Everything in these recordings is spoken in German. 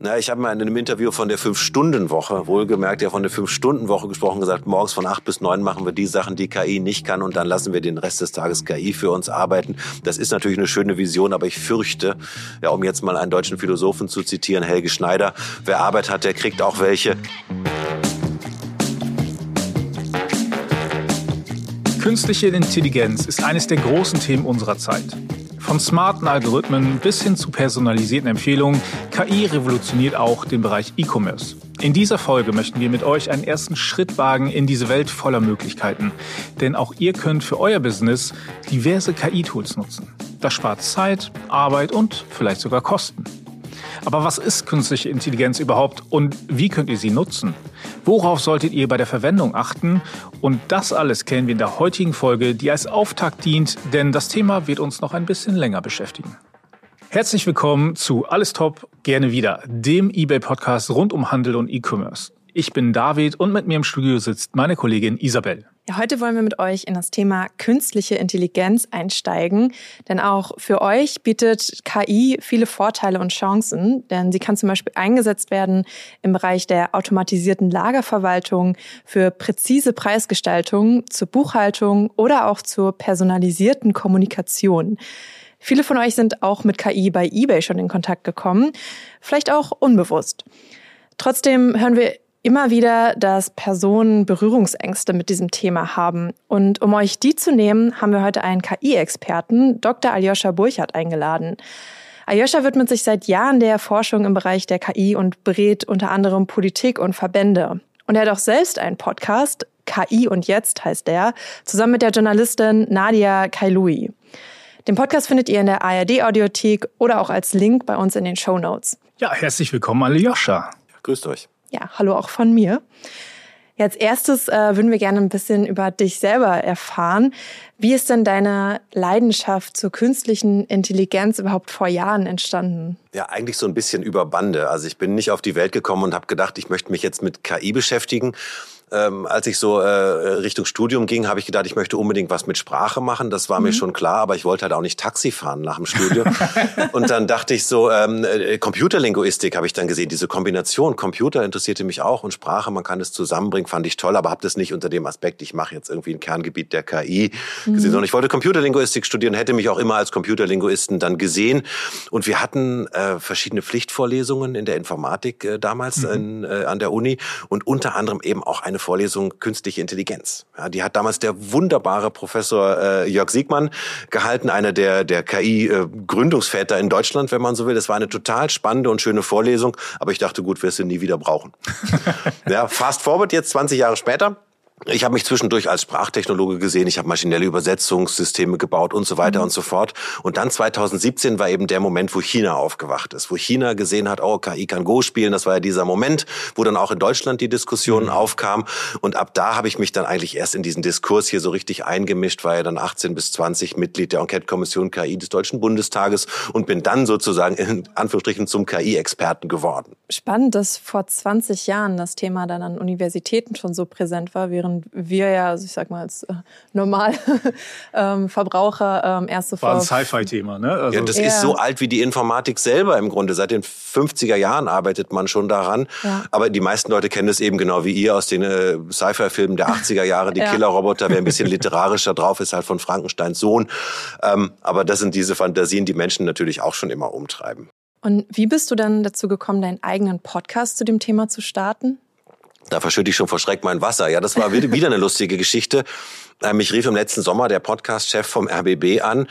Na, ich habe mal in einem Interview von der Fünf-Stunden-Woche, wohlgemerkt ja von der Fünf-Stunden-Woche gesprochen, gesagt, morgens von acht bis neun machen wir die Sachen, die KI nicht kann und dann lassen wir den Rest des Tages KI für uns arbeiten. Das ist natürlich eine schöne Vision, aber ich fürchte, ja, um jetzt mal einen deutschen Philosophen zu zitieren, Helge Schneider, wer Arbeit hat, der kriegt auch welche. Künstliche Intelligenz ist eines der großen Themen unserer Zeit. Von smarten Algorithmen bis hin zu personalisierten Empfehlungen, KI revolutioniert auch den Bereich E-Commerce. In dieser Folge möchten wir mit euch einen ersten Schritt wagen in diese Welt voller Möglichkeiten. Denn auch ihr könnt für euer Business diverse KI-Tools nutzen. Das spart Zeit, Arbeit und vielleicht sogar Kosten. Aber was ist künstliche Intelligenz überhaupt und wie könnt ihr sie nutzen? Worauf solltet ihr bei der Verwendung achten? Und das alles kennen wir in der heutigen Folge, die als Auftakt dient, denn das Thema wird uns noch ein bisschen länger beschäftigen. Herzlich willkommen zu Alles Top, gerne wieder, dem eBay-Podcast rund um Handel und E-Commerce. Ich bin David und mit mir im Studio sitzt meine Kollegin Isabel. Ja, heute wollen wir mit euch in das Thema künstliche Intelligenz einsteigen, denn auch für euch bietet KI viele Vorteile und Chancen, denn sie kann zum Beispiel eingesetzt werden im Bereich der automatisierten Lagerverwaltung, für präzise Preisgestaltung, zur Buchhaltung oder auch zur personalisierten Kommunikation. Viele von euch sind auch mit KI bei eBay schon in Kontakt gekommen, vielleicht auch unbewusst. Trotzdem hören wir immer wieder, dass Personen Berührungsängste mit diesem Thema haben. Und um euch die zu nehmen, haben wir heute einen KI-Experten, Dr. Aljoscha Burchardt, eingeladen. Aljoscha widmet sich seit Jahren der Forschung im Bereich der KI und berät unter anderem Politik und Verbände. Und er hat auch selbst einen Podcast, KI und Jetzt heißt der, zusammen mit der Journalistin Nadia Kailui. Den Podcast findet ihr in der ARD-Audiothek oder auch als Link bei uns in den Show Notes. Ja, herzlich willkommen, Aljoscha. Grüßt euch. Ja, hallo auch von mir. Als erstes äh, würden wir gerne ein bisschen über dich selber erfahren. Wie ist denn deine Leidenschaft zur künstlichen Intelligenz überhaupt vor Jahren entstanden? Ja, eigentlich so ein bisschen über Bande. Also ich bin nicht auf die Welt gekommen und habe gedacht, ich möchte mich jetzt mit KI beschäftigen, ähm, als ich so äh, Richtung Studium ging, habe ich gedacht, ich möchte unbedingt was mit Sprache machen. Das war mhm. mir schon klar, aber ich wollte halt auch nicht Taxi fahren nach dem Studium. und dann dachte ich so, ähm, äh, Computerlinguistik habe ich dann gesehen, diese Kombination. Computer interessierte mich auch und Sprache, man kann es zusammenbringen, fand ich toll, aber habe das nicht unter dem Aspekt, ich mache jetzt irgendwie ein Kerngebiet der KI mhm. gesehen, sondern ich wollte Computerlinguistik studieren, hätte mich auch immer als Computerlinguisten dann gesehen. Und wir hatten äh, verschiedene Pflichtvorlesungen in der Informatik äh, damals mhm. in, äh, an der Uni und unter anderem eben auch eine eine Vorlesung Künstliche Intelligenz. Ja, die hat damals der wunderbare Professor äh, Jörg Siegmann gehalten, einer der, der KI-Gründungsväter äh, in Deutschland, wenn man so will. Das war eine total spannende und schöne Vorlesung, aber ich dachte, gut, wirst du nie wieder brauchen. ja, fast forward jetzt 20 Jahre später ich habe mich zwischendurch als Sprachtechnologe gesehen, ich habe maschinelle Übersetzungssysteme gebaut und so weiter mhm. und so fort. Und dann 2017 war eben der Moment, wo China aufgewacht ist, wo China gesehen hat, oh, KI kann Go spielen. Das war ja dieser Moment, wo dann auch in Deutschland die Diskussion mhm. aufkam. Und ab da habe ich mich dann eigentlich erst in diesen Diskurs hier so richtig eingemischt, war ja dann 18 bis 20 Mitglied der Enquete-Kommission KI des Deutschen Bundestages und bin dann sozusagen in Anführungsstrichen zum KI-Experten geworden. Spannend, dass vor 20 Jahren das Thema dann an Universitäten schon so präsent war, während während wir ja, also ich sag mal als äh, normal ähm, Verbraucher ähm, erst sofort. War ein Sci-Fi-Thema, ne? Also ja, das ja. ist so alt wie die Informatik selber im Grunde. Seit den 50er Jahren arbeitet man schon daran. Ja. Aber die meisten Leute kennen es eben genau wie ihr aus den äh, Sci-Fi-Filmen der 80er Jahre. Die ja. Killerroboter, wer ein bisschen literarischer drauf ist, halt von Frankensteins Sohn. Ähm, aber das sind diese Fantasien, die Menschen natürlich auch schon immer umtreiben. Und wie bist du dann dazu gekommen, deinen eigenen Podcast zu dem Thema zu starten? Da verschütte ich schon vor Schreck mein Wasser. Ja, das war wieder eine lustige Geschichte. Mich rief im letzten Sommer der Podcast-Chef vom RBB an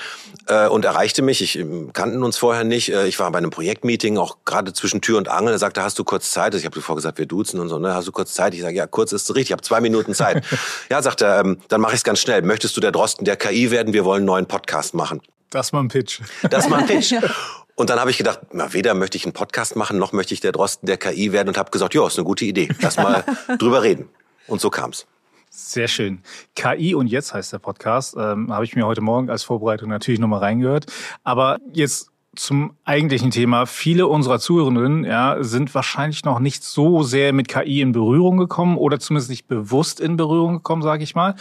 äh, und erreichte mich. Ich ähm, kannten uns vorher nicht. Äh, ich war bei einem Projektmeeting, auch gerade zwischen Tür und Angel. Er sagte, hast du kurz Zeit? Ich habe zuvor gesagt, wir duzen und so. Ne? Hast du kurz Zeit? Ich sage, ja, kurz ist richtig. Ich habe zwei Minuten Zeit. ja, sagt er, ähm, dann mache ich es ganz schnell. Möchtest du der Drosten der KI werden? Wir wollen einen neuen Podcast machen. Das war ein Pitch. Das war ein Pitch. Und dann habe ich gedacht, na, weder möchte ich einen Podcast machen, noch möchte ich der Drosten der KI werden und habe gesagt, ja, ist eine gute Idee. Lass mal drüber reden. Und so kam's. Sehr schön. KI und jetzt heißt der Podcast. Ähm, habe ich mir heute Morgen als Vorbereitung natürlich nochmal reingehört. Aber jetzt zum eigentlichen Thema. Viele unserer Zuhörenden ja, sind wahrscheinlich noch nicht so sehr mit KI in Berührung gekommen oder zumindest nicht bewusst in Berührung gekommen, sage ich mal.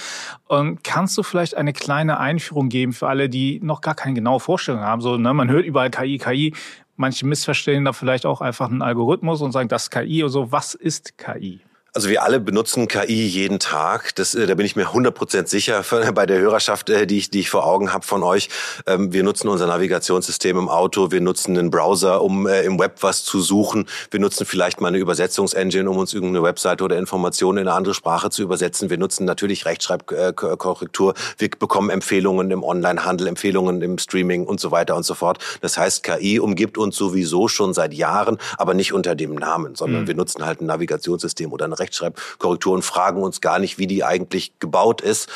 Und kannst du vielleicht eine kleine Einführung geben für alle, die noch gar keine genaue Vorstellung haben? So, ne, man hört überall KI, KI. manche missverstehen da vielleicht auch einfach einen Algorithmus und sagen, das ist KI oder so. Was ist KI? Also wir alle benutzen KI jeden Tag. Das, äh, da bin ich mir 100% sicher bei der Hörerschaft, äh, die ich, die ich vor Augen habe von euch. Ähm, wir nutzen unser Navigationssystem im Auto. Wir nutzen einen Browser, um äh, im Web was zu suchen. Wir nutzen vielleicht mal eine Übersetzungsengine, um uns irgendeine Webseite oder Informationen in eine andere Sprache zu übersetzen. Wir nutzen natürlich Rechtschreibkorrektur. Wir bekommen Empfehlungen im Onlinehandel, Empfehlungen im Streaming und so weiter und so fort. Das heißt, KI umgibt uns sowieso schon seit Jahren, aber nicht unter dem Namen, sondern mhm. wir nutzen halt ein Navigationssystem oder eine Rechtschreibkorrekturen fragen uns gar nicht, wie die eigentlich gebaut ist.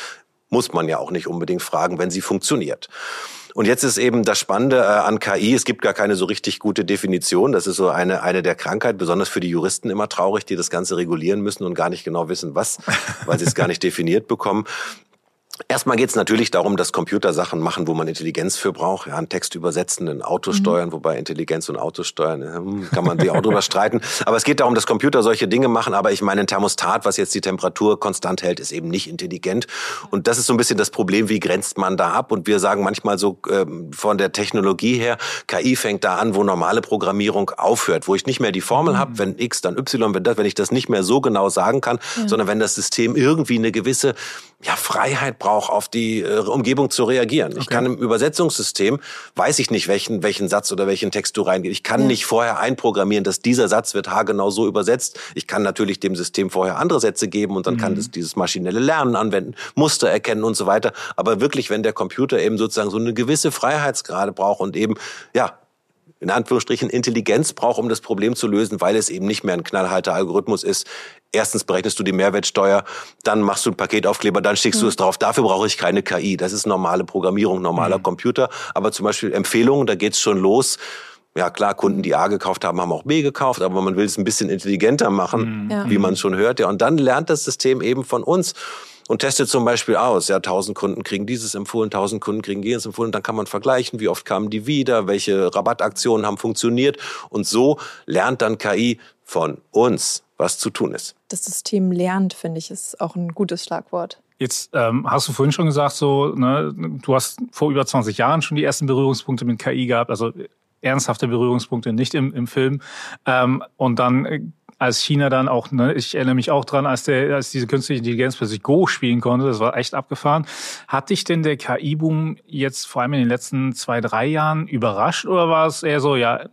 Muss man ja auch nicht unbedingt fragen, wenn sie funktioniert. Und jetzt ist eben das Spannende äh, an KI, es gibt gar keine so richtig gute Definition. Das ist so eine, eine der Krankheiten, besonders für die Juristen immer traurig, die das Ganze regulieren müssen und gar nicht genau wissen, was, weil sie es gar nicht definiert bekommen. Erstmal geht es natürlich darum, dass Computer Sachen machen, wo man Intelligenz für braucht. Ja, einen Text übersetzen, ein Auto mhm. steuern, mhm. wobei Intelligenz und Auto steuern, hm, kann man sich auch drüber streiten. Aber es geht darum, dass Computer solche Dinge machen. Aber ich meine, ein Thermostat, was jetzt die Temperatur konstant hält, ist eben nicht intelligent. Und das ist so ein bisschen das Problem, wie grenzt man da ab? Und wir sagen manchmal so ähm, von der Technologie her, KI fängt da an, wo normale Programmierung aufhört, wo ich nicht mehr die Formel mhm. habe, wenn X, dann Y, wenn das, wenn ich das nicht mehr so genau sagen kann, ja. sondern wenn das System irgendwie eine gewisse ja, Freiheit braucht, auf die äh, Umgebung zu reagieren. Okay. Ich kann im Übersetzungssystem, weiß ich nicht, welchen, welchen Satz oder welchen Text du reingehst. Ich kann ja. nicht vorher einprogrammieren, dass dieser Satz wird haargenau so übersetzt. Ich kann natürlich dem System vorher andere Sätze geben und dann mhm. kann es dieses maschinelle Lernen anwenden, Muster erkennen und so weiter. Aber wirklich, wenn der Computer eben sozusagen so eine gewisse Freiheitsgrade braucht und eben, ja, in Anführungsstrichen Intelligenz braucht, um das Problem zu lösen, weil es eben nicht mehr ein knallharter Algorithmus ist. Erstens berechnest du die Mehrwertsteuer, dann machst du einen Paketaufkleber, dann schickst mhm. du es drauf. Dafür brauche ich keine KI. Das ist normale Programmierung, normaler mhm. Computer. Aber zum Beispiel Empfehlungen, da geht's schon los. Ja klar, Kunden, die A gekauft haben, haben auch B gekauft, aber man will es ein bisschen intelligenter machen, mhm. wie man schon hört. Ja, und dann lernt das System eben von uns und testet zum Beispiel aus, ja, 1000 Kunden kriegen dieses empfohlen, 1000 Kunden kriegen jenes empfohlen, dann kann man vergleichen, wie oft kamen die wieder, welche Rabattaktionen haben funktioniert und so lernt dann KI von uns, was zu tun ist. Das System lernt, finde ich, ist auch ein gutes Schlagwort. Jetzt ähm, hast du vorhin schon gesagt, so, ne, du hast vor über 20 Jahren schon die ersten Berührungspunkte mit KI gehabt, also ernsthafte Berührungspunkte, nicht im, im Film. Ähm, und dann äh, als China dann auch, ne, ich erinnere mich auch dran, als der, als diese künstliche Intelligenz plötzlich Go spielen konnte, das war echt abgefahren. Hat dich denn der KI-Boom jetzt vor allem in den letzten zwei, drei Jahren überrascht oder war es eher so, ja,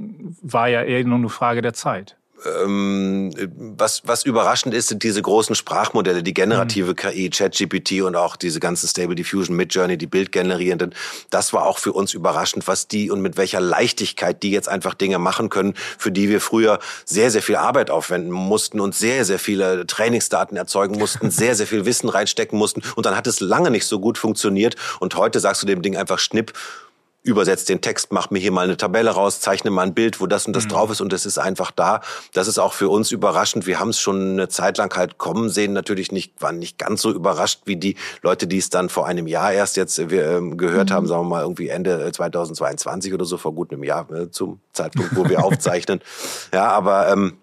war ja eher nur eine Frage der Zeit? Ähm, was, was überraschend ist, sind diese großen Sprachmodelle, die generative mhm. KI, ChatGPT und auch diese ganzen Stable Diffusion, Midjourney, die Bildgenerierenden. Das war auch für uns überraschend, was die und mit welcher Leichtigkeit die jetzt einfach Dinge machen können, für die wir früher sehr, sehr viel Arbeit aufwenden mussten und sehr, sehr viele Trainingsdaten erzeugen mussten, sehr, sehr viel Wissen reinstecken mussten. Und dann hat es lange nicht so gut funktioniert. Und heute sagst du dem Ding einfach Schnipp übersetzt den Text, mach mir hier mal eine Tabelle raus, zeichne mal ein Bild, wo das und das mhm. drauf ist und es ist einfach da. Das ist auch für uns überraschend. Wir haben es schon eine Zeit lang halt kommen sehen. Natürlich nicht, waren nicht ganz so überrascht wie die Leute, die es dann vor einem Jahr erst jetzt äh, wir, ähm, gehört mhm. haben, sagen wir mal irgendwie Ende 2022 äh, oder so, vor gut einem Jahr, äh, zum Zeitpunkt, wo wir aufzeichnen. Ja, aber ähm,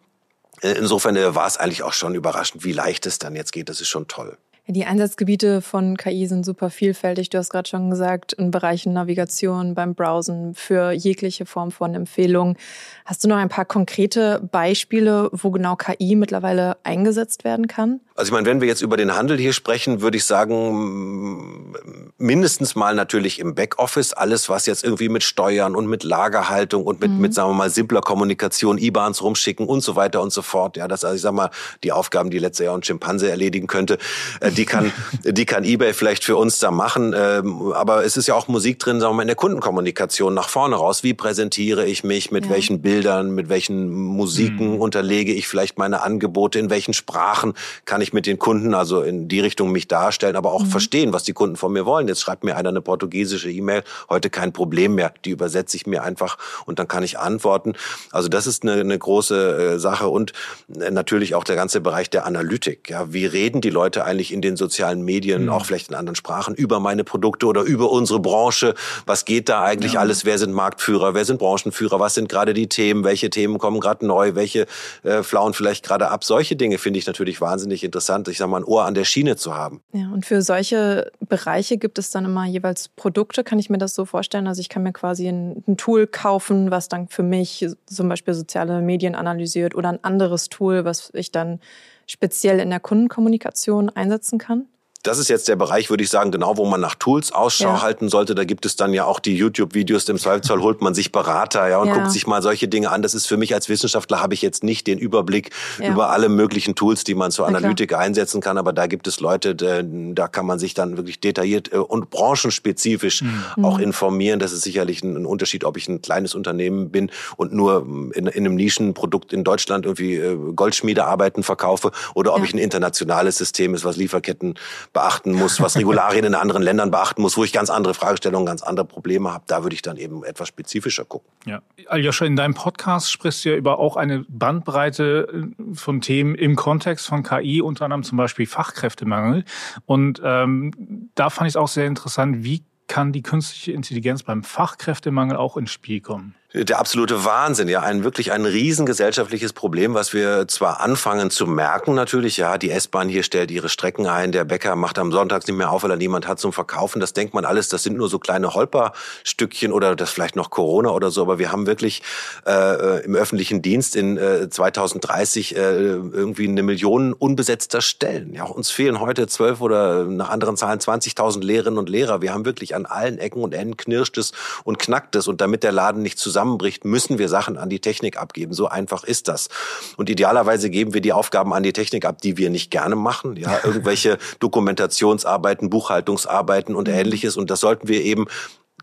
insofern äh, war es eigentlich auch schon überraschend, wie leicht es dann jetzt geht. Das ist schon toll. Die Einsatzgebiete von KI sind super vielfältig. Du hast gerade schon gesagt, in Bereichen Navigation, beim Browsen, für jegliche Form von Empfehlungen. Hast du noch ein paar konkrete Beispiele, wo genau KI mittlerweile eingesetzt werden kann? Also ich meine, wenn wir jetzt über den Handel hier sprechen, würde ich sagen, mindestens mal natürlich im Backoffice, alles was jetzt irgendwie mit Steuern und mit Lagerhaltung und mit, mhm. mit sagen wir mal, simpler Kommunikation, IBANs rumschicken und so weiter und so fort. Ja, das also ich sag mal, die Aufgaben, die letztes Jahr ein Schimpanse erledigen könnte, äh, die kann, die kann eBay vielleicht für uns da machen. Ähm, aber es ist ja auch Musik drin, sagen wir mal, in der Kundenkommunikation nach vorne raus. Wie präsentiere ich mich, mit ja. welchen Bildern, mit welchen Musiken mhm. unterlege ich vielleicht meine Angebote, in welchen Sprachen kann ich ich mit den Kunden also in die Richtung mich darstellen, aber auch mhm. verstehen, was die Kunden von mir wollen. Jetzt schreibt mir einer eine portugiesische E-Mail, heute kein Problem mehr, die übersetze ich mir einfach und dann kann ich antworten. Also das ist eine, eine große äh, Sache und äh, natürlich auch der ganze Bereich der Analytik. Ja, wie reden die Leute eigentlich in den sozialen Medien, mhm. auch vielleicht in anderen Sprachen, über meine Produkte oder über unsere Branche? Was geht da eigentlich ja. alles? Wer sind Marktführer? Wer sind Branchenführer? Was sind gerade die Themen? Welche Themen kommen gerade neu? Welche äh, flauen vielleicht gerade ab? Solche Dinge finde ich natürlich wahnsinnig interessant interessant, ich sag mal, ein Ohr an der Schiene zu haben. Ja, und für solche Bereiche gibt es dann immer jeweils Produkte, kann ich mir das so vorstellen? Also ich kann mir quasi ein, ein Tool kaufen, was dann für mich zum Beispiel soziale Medien analysiert oder ein anderes Tool, was ich dann speziell in der Kundenkommunikation einsetzen kann? Das ist jetzt der Bereich, würde ich sagen, genau, wo man nach Tools Ausschau ja. halten sollte. Da gibt es dann ja auch die YouTube-Videos. Im Zweifelsfall holt man sich Berater ja, und ja. guckt sich mal solche Dinge an. Das ist für mich als Wissenschaftler, habe ich jetzt nicht den Überblick ja. über alle möglichen Tools, die man zur Analytik einsetzen kann. Aber da gibt es Leute, da kann man sich dann wirklich detailliert äh, und branchenspezifisch mhm. auch informieren. Das ist sicherlich ein Unterschied, ob ich ein kleines Unternehmen bin und nur in, in einem Nischenprodukt in Deutschland irgendwie äh, Goldschmiedearbeiten verkaufe oder ob ich ein internationales System ist, was Lieferketten beachten muss, was Regularien in anderen Ländern beachten muss, wo ich ganz andere Fragestellungen, ganz andere Probleme habe, da würde ich dann eben etwas spezifischer gucken. Ja, Aljoscha, in deinem Podcast sprichst du ja über auch eine Bandbreite äh, von Themen im Kontext von KI, unter anderem zum Beispiel Fachkräftemangel. Und ähm, da fand ich es auch sehr interessant, wie kann die künstliche Intelligenz beim Fachkräftemangel auch ins Spiel kommen? Der absolute Wahnsinn, ja, ein wirklich ein riesengesellschaftliches Problem, was wir zwar anfangen zu merken natürlich, ja, die S-Bahn hier stellt ihre Strecken ein, der Bäcker macht am Sonntag nicht mehr auf, weil er niemand hat zum Verkaufen. Das denkt man alles, das sind nur so kleine Holperstückchen oder das vielleicht noch Corona oder so, aber wir haben wirklich äh, im öffentlichen Dienst in äh, 2030 äh, irgendwie eine Million unbesetzter Stellen. Ja, uns fehlen heute zwölf oder nach anderen Zahlen 20.000 Lehrerinnen und Lehrer. Wir haben wirklich an allen Ecken und Enden knirscht es und knackt es und damit der Laden nicht zusammen zusammenbricht, müssen wir Sachen an die Technik abgeben. So einfach ist das. Und idealerweise geben wir die Aufgaben an die Technik ab, die wir nicht gerne machen. Ja, irgendwelche Dokumentationsarbeiten, Buchhaltungsarbeiten und mhm. ähnliches. Und das sollten wir eben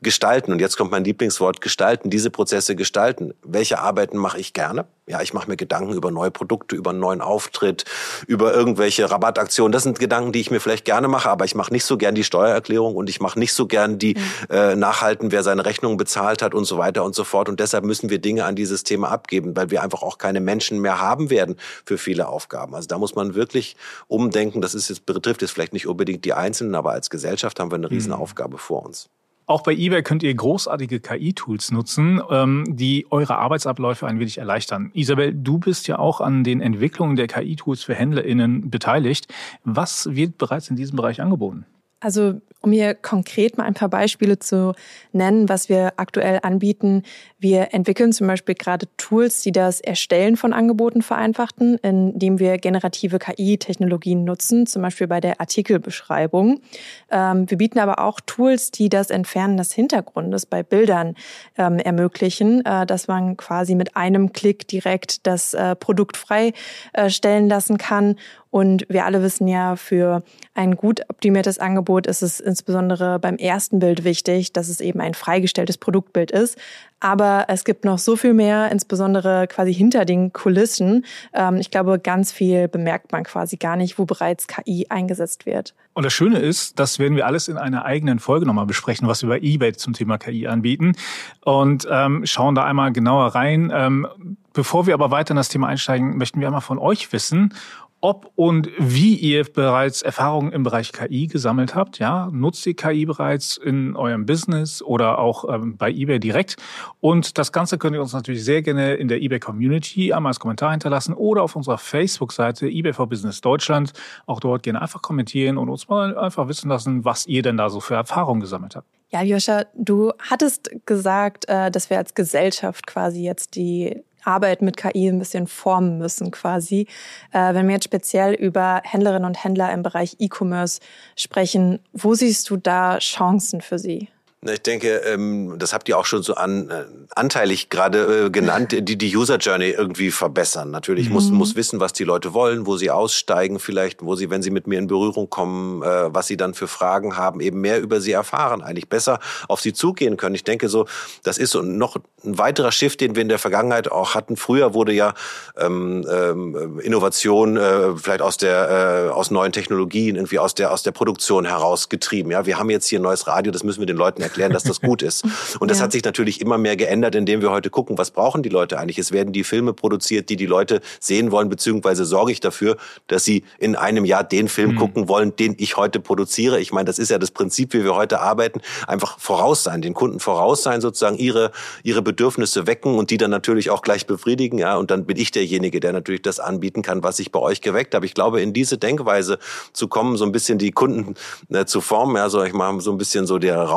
gestalten. Und jetzt kommt mein Lieblingswort, gestalten, diese Prozesse gestalten. Welche Arbeiten mache ich gerne? Ja, ich mache mir Gedanken über neue Produkte, über einen neuen Auftritt, über irgendwelche Rabattaktionen. Das sind Gedanken, die ich mir vielleicht gerne mache, aber ich mache nicht so gern die Steuererklärung und ich mache nicht so gern die mhm. äh, Nachhalten, wer seine Rechnung bezahlt hat und so weiter und so fort. Und deshalb müssen wir Dinge an dieses Thema abgeben, weil wir einfach auch keine Menschen mehr haben werden für viele Aufgaben. Also da muss man wirklich umdenken. Das ist jetzt, betrifft jetzt vielleicht nicht unbedingt die Einzelnen, aber als Gesellschaft haben wir eine Riesenaufgabe mhm. vor uns. Auch bei eBay könnt ihr großartige KI-Tools nutzen, ähm, die eure Arbeitsabläufe ein wenig erleichtern. Isabel, du bist ja auch an den Entwicklungen der KI-Tools für HändlerInnen beteiligt. Was wird bereits in diesem Bereich angeboten? Also um hier konkret mal ein paar Beispiele zu nennen, was wir aktuell anbieten. Wir entwickeln zum Beispiel gerade Tools, die das Erstellen von Angeboten vereinfachten, indem wir generative KI-Technologien nutzen, zum Beispiel bei der Artikelbeschreibung. Ähm, wir bieten aber auch Tools, die das Entfernen des Hintergrundes bei Bildern ähm, ermöglichen, äh, dass man quasi mit einem Klick direkt das äh, Produkt freistellen lassen kann und wir alle wissen ja, für ein gut optimiertes Angebot ist es insbesondere beim ersten Bild wichtig, dass es eben ein freigestelltes Produktbild ist. Aber es gibt noch so viel mehr, insbesondere quasi hinter den Kulissen. Ähm, ich glaube, ganz viel bemerkt man quasi gar nicht, wo bereits KI eingesetzt wird. Und das Schöne ist, das werden wir alles in einer eigenen Folge nochmal besprechen, was wir bei eBay zum Thema KI anbieten. Und ähm, schauen da einmal genauer rein. Ähm, bevor wir aber weiter in das Thema einsteigen, möchten wir einmal von euch wissen, ob und wie ihr bereits Erfahrungen im Bereich KI gesammelt habt. Ja, nutzt ihr KI bereits in eurem Business oder auch ähm, bei eBay direkt? Und das Ganze könnt ihr uns natürlich sehr gerne in der eBay Community einmal als Kommentar hinterlassen oder auf unserer Facebook-Seite eBay for Business Deutschland. Auch dort gerne einfach kommentieren und uns mal einfach wissen lassen, was ihr denn da so für Erfahrungen gesammelt habt. Ja, Joscha, du hattest gesagt, äh, dass wir als Gesellschaft quasi jetzt die Arbeit mit KI ein bisschen formen müssen quasi. Äh, wenn wir jetzt speziell über Händlerinnen und Händler im Bereich E-Commerce sprechen, wo siehst du da Chancen für sie? Ich denke, ähm, das habt ihr auch schon so an, äh, anteilig gerade äh, genannt, die die User Journey irgendwie verbessern. Natürlich mhm. muss muss wissen, was die Leute wollen, wo sie aussteigen, vielleicht, wo sie, wenn sie mit mir in Berührung kommen, äh, was sie dann für Fragen haben, eben mehr über sie erfahren, eigentlich besser auf sie zugehen können. Ich denke so, das ist so noch ein weiterer Shift, den wir in der Vergangenheit auch hatten. Früher wurde ja ähm, ähm, Innovation äh, vielleicht aus der äh, aus neuen Technologien irgendwie aus der aus der Produktion herausgetrieben. Ja, wir haben jetzt hier ein neues Radio, das müssen wir den Leuten erklären, dass das gut ist. Und das ja. hat sich natürlich immer mehr geändert, indem wir heute gucken, was brauchen die Leute eigentlich? Es werden die Filme produziert, die die Leute sehen wollen, beziehungsweise sorge ich dafür, dass sie in einem Jahr den Film mhm. gucken wollen, den ich heute produziere. Ich meine, das ist ja das Prinzip, wie wir heute arbeiten. Einfach voraus sein, den Kunden voraus sein, sozusagen ihre, ihre Bedürfnisse wecken und die dann natürlich auch gleich befriedigen. Ja, und dann bin ich derjenige, der natürlich das anbieten kann, was ich bei euch geweckt habe. Ich glaube, in diese Denkweise zu kommen, so ein bisschen die Kunden äh, zu formen, ja, so ich mache so ein bisschen so der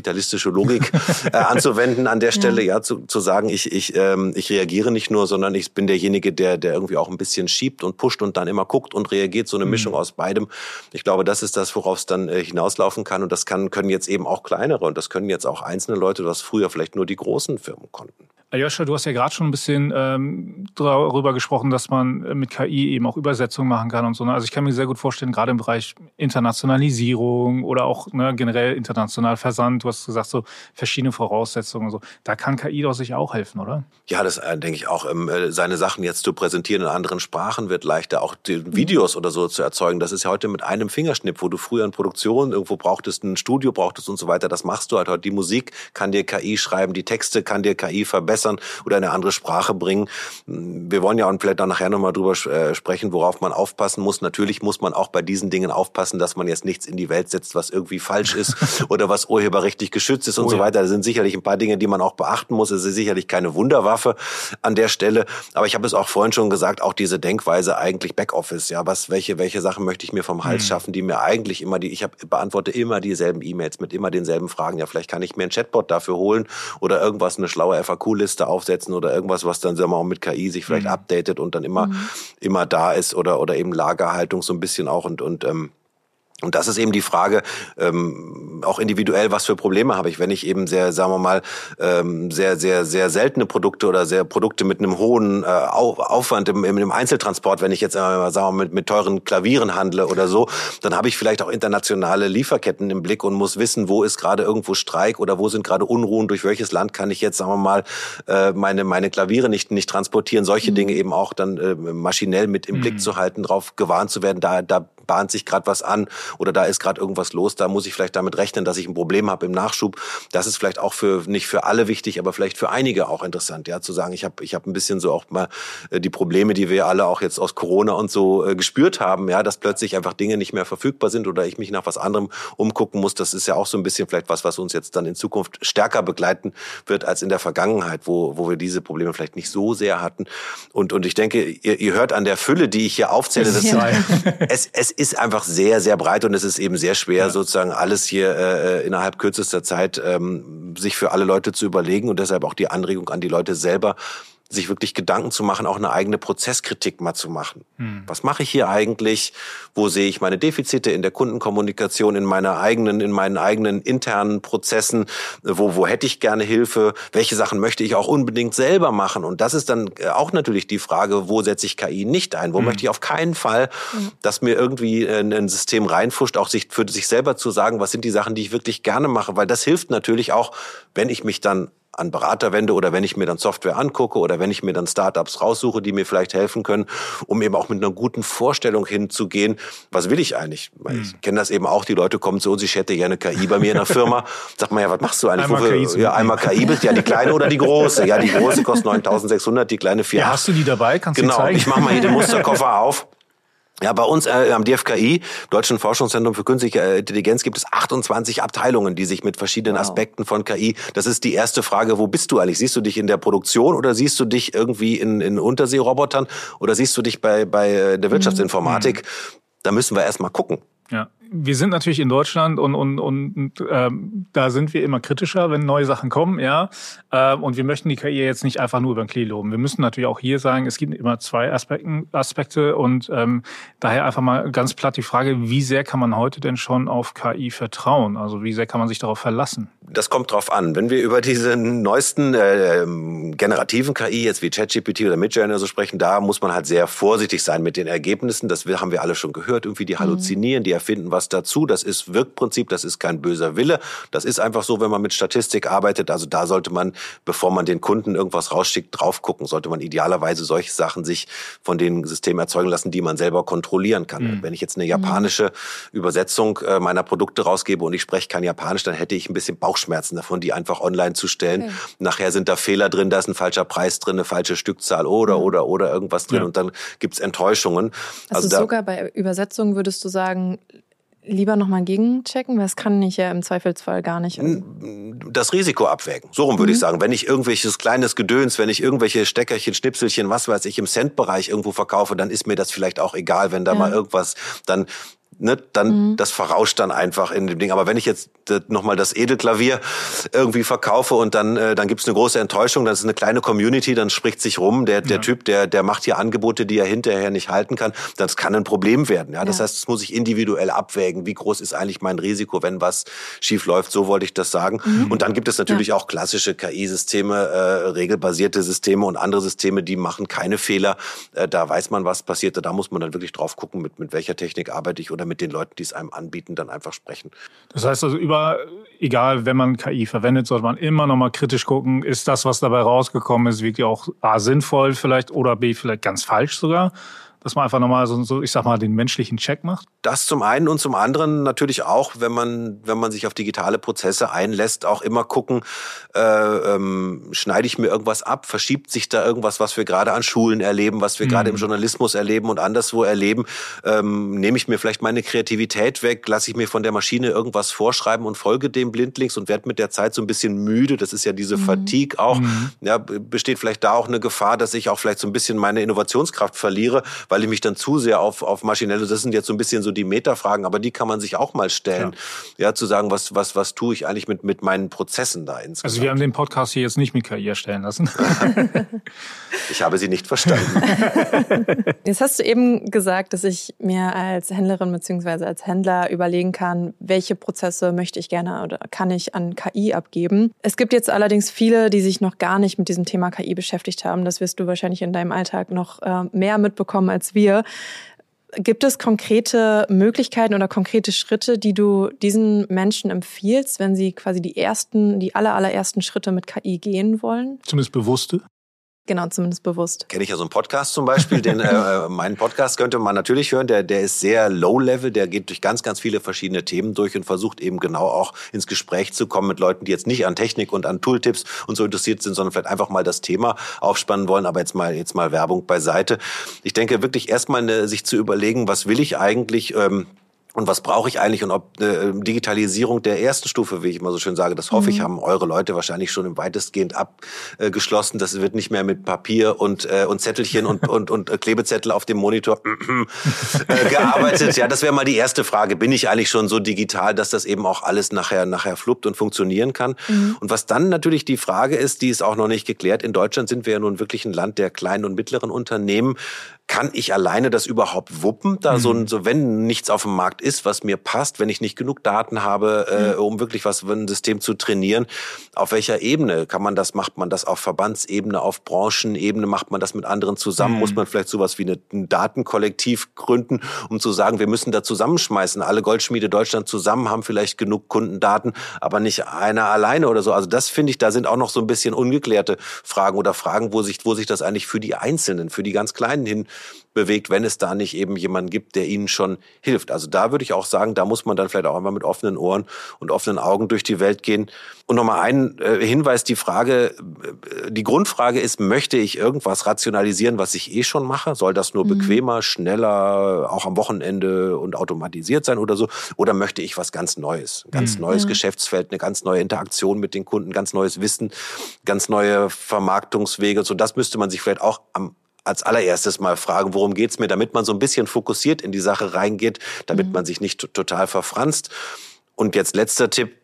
raubtierkapitalistische Logik äh, anzuwenden an der Stelle, ja, ja zu, zu sagen, ich, ich, ähm, ich reagiere nicht nur, sondern ich bin derjenige, der, der irgendwie auch ein bisschen schiebt und pusht und dann immer guckt und reagiert, so eine mhm. Mischung aus beidem. Ich glaube, das ist das, worauf es dann äh, hinauslaufen kann. Und das kann, können jetzt eben auch kleinere und das können jetzt auch einzelne Leute, was früher vielleicht nur die großen Firmen konnten. Aljoscha, du hast ja gerade schon ein bisschen ähm, darüber gesprochen, dass man äh, mit KI eben auch Übersetzungen machen kann und so. Ne? Also ich kann mir sehr gut vorstellen, gerade im Bereich Internationalisierung oder auch ne, generell international Versand, du hast gesagt, so verschiedene Voraussetzungen und so. Da kann KI doch sicher auch helfen, oder? Ja, das äh, denke ich auch. Ähm, äh, seine Sachen jetzt zu präsentieren in anderen Sprachen wird leichter. Auch. Videos oder so zu erzeugen. Das ist ja heute mit einem Fingerschnipp, wo du früher in Produktion irgendwo brauchtest, ein Studio brauchtest und so weiter. Das machst du halt heute. Die Musik kann dir KI schreiben, die Texte kann dir KI verbessern verbessern oder eine andere Sprache bringen. Wir wollen ja auch vielleicht auch nachher nochmal drüber äh, sprechen, worauf man aufpassen muss. Natürlich muss man auch bei diesen Dingen aufpassen, dass man jetzt nichts in die Welt setzt, was irgendwie falsch ist oder was urheberrechtlich geschützt ist und oh, so weiter. Da sind sicherlich ein paar Dinge, die man auch beachten muss. Es ist sicherlich keine Wunderwaffe an der Stelle. Aber ich habe es auch vorhin schon gesagt, auch diese Denkweise eigentlich Backoffice. Ja, was, welche, welche Sachen möchte ich mir vom Hals mhm. schaffen, die mir eigentlich immer die, ich hab, beantworte immer dieselben E-Mails mit immer denselben Fragen. Ja, vielleicht kann ich mir ein Chatbot dafür holen oder irgendwas, eine schlaue FAQ-Liste Liste aufsetzen oder irgendwas, was dann sagen wir mal mit KI sich vielleicht mhm. updatet und dann immer mhm. immer da ist oder oder eben Lagerhaltung so ein bisschen auch und und ähm, und das ist eben die Frage, ähm, auch individuell, was für Probleme habe ich, wenn ich eben sehr, sagen wir mal, ähm, sehr, sehr, sehr seltene Produkte oder sehr Produkte mit einem hohen äh, Aufwand im, im Einzeltransport, wenn ich jetzt äh, sagen wir mal, mit, mit teuren Klavieren handle oder so, dann habe ich vielleicht auch internationale Lieferketten im Blick und muss wissen, wo ist gerade irgendwo Streik oder wo sind gerade Unruhen, durch welches Land kann ich jetzt, sagen wir mal, äh, meine, meine Klaviere nicht, nicht transportieren, solche mhm. Dinge eben auch dann äh, maschinell mit im mhm. Blick zu halten, darauf gewarnt zu werden, da, da bahnt sich gerade was an oder da ist gerade irgendwas los, da muss ich vielleicht damit rechnen, dass ich ein Problem habe im Nachschub. Das ist vielleicht auch für nicht für alle wichtig, aber vielleicht für einige auch interessant, ja, zu sagen, ich habe ich habe ein bisschen so auch mal äh, die Probleme, die wir alle auch jetzt aus Corona und so äh, gespürt haben, ja, dass plötzlich einfach Dinge nicht mehr verfügbar sind oder ich mich nach was anderem umgucken muss. Das ist ja auch so ein bisschen vielleicht was, was uns jetzt dann in Zukunft stärker begleiten wird als in der Vergangenheit, wo wo wir diese Probleme vielleicht nicht so sehr hatten. Und und ich denke, ihr, ihr hört an der Fülle, die ich hier aufzähle, das ja. es, es ist einfach sehr, sehr breit und es ist eben sehr schwer, ja. sozusagen alles hier äh, innerhalb kürzester Zeit ähm, sich für alle Leute zu überlegen und deshalb auch die Anregung an die Leute selber, sich wirklich Gedanken zu machen, auch eine eigene Prozesskritik mal zu machen. Hm. Was mache ich hier eigentlich? Wo sehe ich meine Defizite in der Kundenkommunikation, in meiner eigenen, in meinen eigenen internen Prozessen? Wo, wo hätte ich gerne Hilfe? Welche Sachen möchte ich auch unbedingt selber machen? Und das ist dann äh, auch natürlich die Frage, wo setze ich KI nicht ein? Wo hm. möchte ich auf keinen Fall, hm. dass mir irgendwie ein, ein System reinfuscht, auch sich, für sich selber zu sagen, was sind die Sachen, die ich wirklich gerne mache? Weil das hilft natürlich auch, wenn ich mich dann an Berater wende oder wenn ich mir dann Software angucke oder wenn ich mir dann Startups raussuche, die mir vielleicht helfen können, um eben auch mit einer guten Vorstellung hinzugehen, was will ich eigentlich? Mhm. Ich kenne das eben auch, die Leute kommen zu uns, ich hätte gerne KI bei mir in der Firma. Sagt man ja, was machst du eigentlich? Einmal Wofür, KI ja, einmal KI bist, ja, die kleine oder die große. Ja, die große kostet 9600, die kleine 4. Ja, hast du die dabei? Kannst genau, du zeigen? ich mache mal hier den Musterkoffer auf. Ja, bei uns äh, am DFKI, Deutschen Forschungszentrum für Künstliche äh, Intelligenz, gibt es 28 Abteilungen, die sich mit verschiedenen wow. Aspekten von KI. Das ist die erste Frage, wo bist du eigentlich? Siehst du dich in der Produktion oder siehst du dich irgendwie in, in Unterseerobotern oder siehst du dich bei, bei äh, der Wirtschaftsinformatik? Mhm. Da müssen wir erst mal gucken. Ja wir sind natürlich in Deutschland und, und, und ähm, da sind wir immer kritischer, wenn neue Sachen kommen, ja. Ähm, und wir möchten die KI jetzt nicht einfach nur über den Klee loben. Wir müssen natürlich auch hier sagen, es gibt immer zwei Aspekten, Aspekte und ähm, daher einfach mal ganz platt die Frage, wie sehr kann man heute denn schon auf KI vertrauen? Also wie sehr kann man sich darauf verlassen? Das kommt drauf an. Wenn wir über diese neuesten äh, generativen KI, jetzt wie ChatGPT oder Midjourney so sprechen, da muss man halt sehr vorsichtig sein mit den Ergebnissen. Das haben wir alle schon gehört. Irgendwie die mhm. halluzinieren, die erfinden was was dazu. Das ist Wirkprinzip, das ist kein böser Wille. Das ist einfach so, wenn man mit Statistik arbeitet. Also da sollte man, bevor man den Kunden irgendwas rausschickt, drauf gucken. Sollte man idealerweise solche Sachen sich von den Systemen erzeugen lassen, die man selber kontrollieren kann. Mhm. Wenn ich jetzt eine japanische. Übersetzung äh, meiner Produkte rausgebe und ich spreche kein Japanisch, dann hätte ich ein bisschen Bauchschmerzen davon, die einfach online zu stellen. Okay. Nachher sind da Fehler drin, da ist ein falscher Preis drin, eine falsche Stückzahl oder, mhm. oder, oder irgendwas drin ja. und dann gibt's Enttäuschungen. Also, also sogar bei Übersetzungen würdest du sagen, lieber nochmal gegenchecken, weil es kann ich ja im Zweifelsfall gar nicht. Das Risiko abwägen. So rum würde mhm. ich sagen. Wenn ich irgendwelches kleines Gedöns, wenn ich irgendwelche Steckerchen, Schnipselchen, was weiß ich, im Centbereich irgendwo verkaufe, dann ist mir das vielleicht auch egal, wenn da ja. mal irgendwas, dann ne, dann mhm. das verrauscht dann einfach in dem Ding. Aber wenn ich jetzt äh, nochmal das Edelklavier irgendwie verkaufe und dann äh, dann gibt's eine große Enttäuschung, dann ist eine kleine Community, dann spricht sich rum, der der ja. Typ, der der macht hier Angebote, die er hinterher nicht halten kann, das kann ein Problem werden. Ja, das ja. heißt, das muss ich individuell abwägen. Wie groß ist eigentlich mein Risiko, wenn was schief läuft? So wollte ich das sagen. Mhm. Und dann gibt es natürlich ja. auch klassische KI-Systeme, äh, regelbasierte Systeme und andere Systeme, die machen keine Fehler. Äh, da weiß man, was passiert. Da muss man dann wirklich drauf gucken, mit mit welcher Technik arbeite ich oder mit den Leuten, die es einem anbieten, dann einfach sprechen. Das heißt also, über, egal, wenn man KI verwendet, sollte man immer noch mal kritisch gucken, ist das, was dabei rausgekommen ist, wirklich auch A, sinnvoll vielleicht oder B, vielleicht ganz falsch sogar? Dass man einfach nochmal so, so, ich sag mal, den menschlichen Check macht? Das zum einen und zum anderen natürlich auch, wenn man, wenn man sich auf digitale Prozesse einlässt, auch immer gucken, äh, ähm, schneide ich mir irgendwas ab, verschiebt sich da irgendwas, was wir gerade an Schulen erleben, was wir mhm. gerade im Journalismus erleben und anderswo erleben, ähm, nehme ich mir vielleicht meine Kreativität weg, lasse ich mir von der Maschine irgendwas vorschreiben und folge dem blindlings und werde mit der Zeit so ein bisschen müde. Das ist ja diese mhm. Fatigue auch. Mhm. Ja, besteht vielleicht da auch eine Gefahr, dass ich auch vielleicht so ein bisschen meine Innovationskraft verliere, weil ich mich dann zu sehr auf, auf maschinelle, das sind jetzt so ein bisschen so die Metafragen, aber die kann man sich auch mal stellen. Ja, ja zu sagen, was, was, was tue ich eigentlich mit, mit meinen Prozessen da insgesamt. Also wir haben den Podcast hier jetzt nicht mit KI erstellen lassen. ich habe sie nicht verstanden. Jetzt hast du eben gesagt, dass ich mir als Händlerin beziehungsweise als Händler überlegen kann, welche Prozesse möchte ich gerne oder kann ich an KI abgeben. Es gibt jetzt allerdings viele, die sich noch gar nicht mit diesem Thema KI beschäftigt haben. Das wirst du wahrscheinlich in deinem Alltag noch äh, mehr mitbekommen als als wir. Gibt es konkrete Möglichkeiten oder konkrete Schritte, die du diesen Menschen empfiehlst, wenn sie quasi die ersten, die aller, allerersten Schritte mit KI gehen wollen? Zumindest bewusste? Genau, zumindest bewusst. Kenne ich ja so einen Podcast zum Beispiel, den äh, meinen Podcast könnte man natürlich hören. Der, der ist sehr low-level, der geht durch ganz, ganz viele verschiedene Themen durch und versucht eben genau auch ins Gespräch zu kommen mit Leuten, die jetzt nicht an Technik und an Tooltips und so interessiert sind, sondern vielleicht einfach mal das Thema aufspannen wollen. Aber jetzt mal jetzt mal Werbung beiseite. Ich denke wirklich erstmal eine, sich zu überlegen, was will ich eigentlich? Ähm, und was brauche ich eigentlich und ob äh, Digitalisierung der ersten Stufe, wie ich immer so schön sage, das hoffe mhm. ich, haben eure Leute wahrscheinlich schon im weitestgehend abgeschlossen. Das wird nicht mehr mit Papier und, äh, und Zettelchen und, und, und äh, Klebezettel auf dem Monitor äh, gearbeitet. Ja, das wäre mal die erste Frage. Bin ich eigentlich schon so digital, dass das eben auch alles nachher, nachher fluppt und funktionieren kann? Mhm. Und was dann natürlich die Frage ist, die ist auch noch nicht geklärt. In Deutschland sind wir ja nun wirklich ein Land der kleinen und mittleren Unternehmen kann ich alleine das überhaupt wuppen? Da mhm. so, so, wenn nichts auf dem Markt ist, was mir passt, wenn ich nicht genug Daten habe, äh, mhm. um wirklich was für ein System zu trainieren, auf welcher Ebene kann man das? Macht man das auf Verbandsebene, auf Branchenebene? Macht man das mit anderen zusammen? Mhm. Muss man vielleicht sowas wie ein Datenkollektiv gründen, um zu sagen, wir müssen da zusammenschmeißen. Alle Goldschmiede Deutschland zusammen haben vielleicht genug Kundendaten, aber nicht einer alleine oder so. Also das finde ich, da sind auch noch so ein bisschen ungeklärte Fragen oder Fragen, wo sich, wo sich das eigentlich für die Einzelnen, für die ganz Kleinen hin bewegt, wenn es da nicht eben jemanden gibt, der ihnen schon hilft. Also da würde ich auch sagen, da muss man dann vielleicht auch einmal mit offenen Ohren und offenen Augen durch die Welt gehen. Und nochmal ein äh, Hinweis, die Frage, äh, die Grundfrage ist, möchte ich irgendwas rationalisieren, was ich eh schon mache? Soll das nur mhm. bequemer, schneller, auch am Wochenende und automatisiert sein oder so? Oder möchte ich was ganz Neues? Ein ganz mhm. neues ja. Geschäftsfeld, eine ganz neue Interaktion mit den Kunden, ganz neues Wissen, ganz neue Vermarktungswege. So, das müsste man sich vielleicht auch am als allererstes mal fragen, worum geht's mir, damit man so ein bisschen fokussiert in die Sache reingeht, damit mhm. man sich nicht total verfranst. Und jetzt letzter Tipp,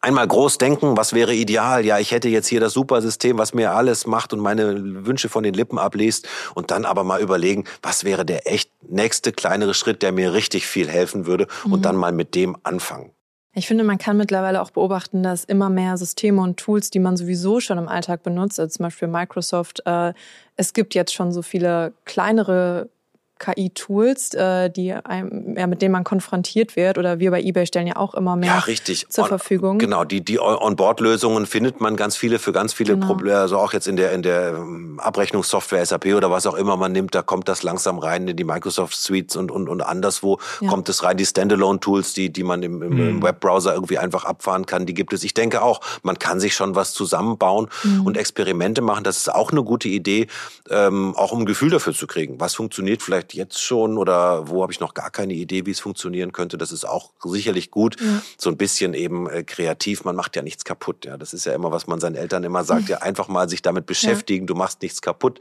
einmal groß denken, was wäre ideal? Ja, ich hätte jetzt hier das super System, was mir alles macht und meine Wünsche von den Lippen abliest und dann aber mal überlegen, was wäre der echt nächste kleinere Schritt, der mir richtig viel helfen würde mhm. und dann mal mit dem anfangen. Ich finde, man kann mittlerweile auch beobachten, dass immer mehr Systeme und Tools, die man sowieso schon im Alltag benutzt, also zum Beispiel Microsoft, äh, es gibt jetzt schon so viele kleinere KI-Tools, äh, die einem, ja, mit denen man konfrontiert wird. Oder wir bei eBay stellen ja auch immer mehr ja, richtig. zur On, Verfügung. Genau, die, die On-Board-Lösungen findet man ganz viele für ganz viele genau. Probleme. Also auch jetzt in der, in der ähm, Abrechnungssoftware SAP oder was auch immer man nimmt, da kommt das langsam rein in die Microsoft Suites und, und, und anderswo ja. kommt es rein. Die Standalone-Tools, die, die man im, im, mhm. im Webbrowser irgendwie einfach abfahren kann, die gibt es. Ich denke auch, man kann sich schon was zusammenbauen mhm. und Experimente machen. Das ist auch eine gute Idee, ähm, auch um ein Gefühl dafür zu kriegen. Was funktioniert vielleicht jetzt schon oder wo habe ich noch gar keine Idee, wie es funktionieren könnte? Das ist auch sicherlich gut. Ja. So ein bisschen eben äh, kreativ. Man macht ja nichts kaputt. Ja, das ist ja immer, was man seinen Eltern immer sagt. Ja, einfach mal sich damit beschäftigen. Ja. Du machst nichts kaputt.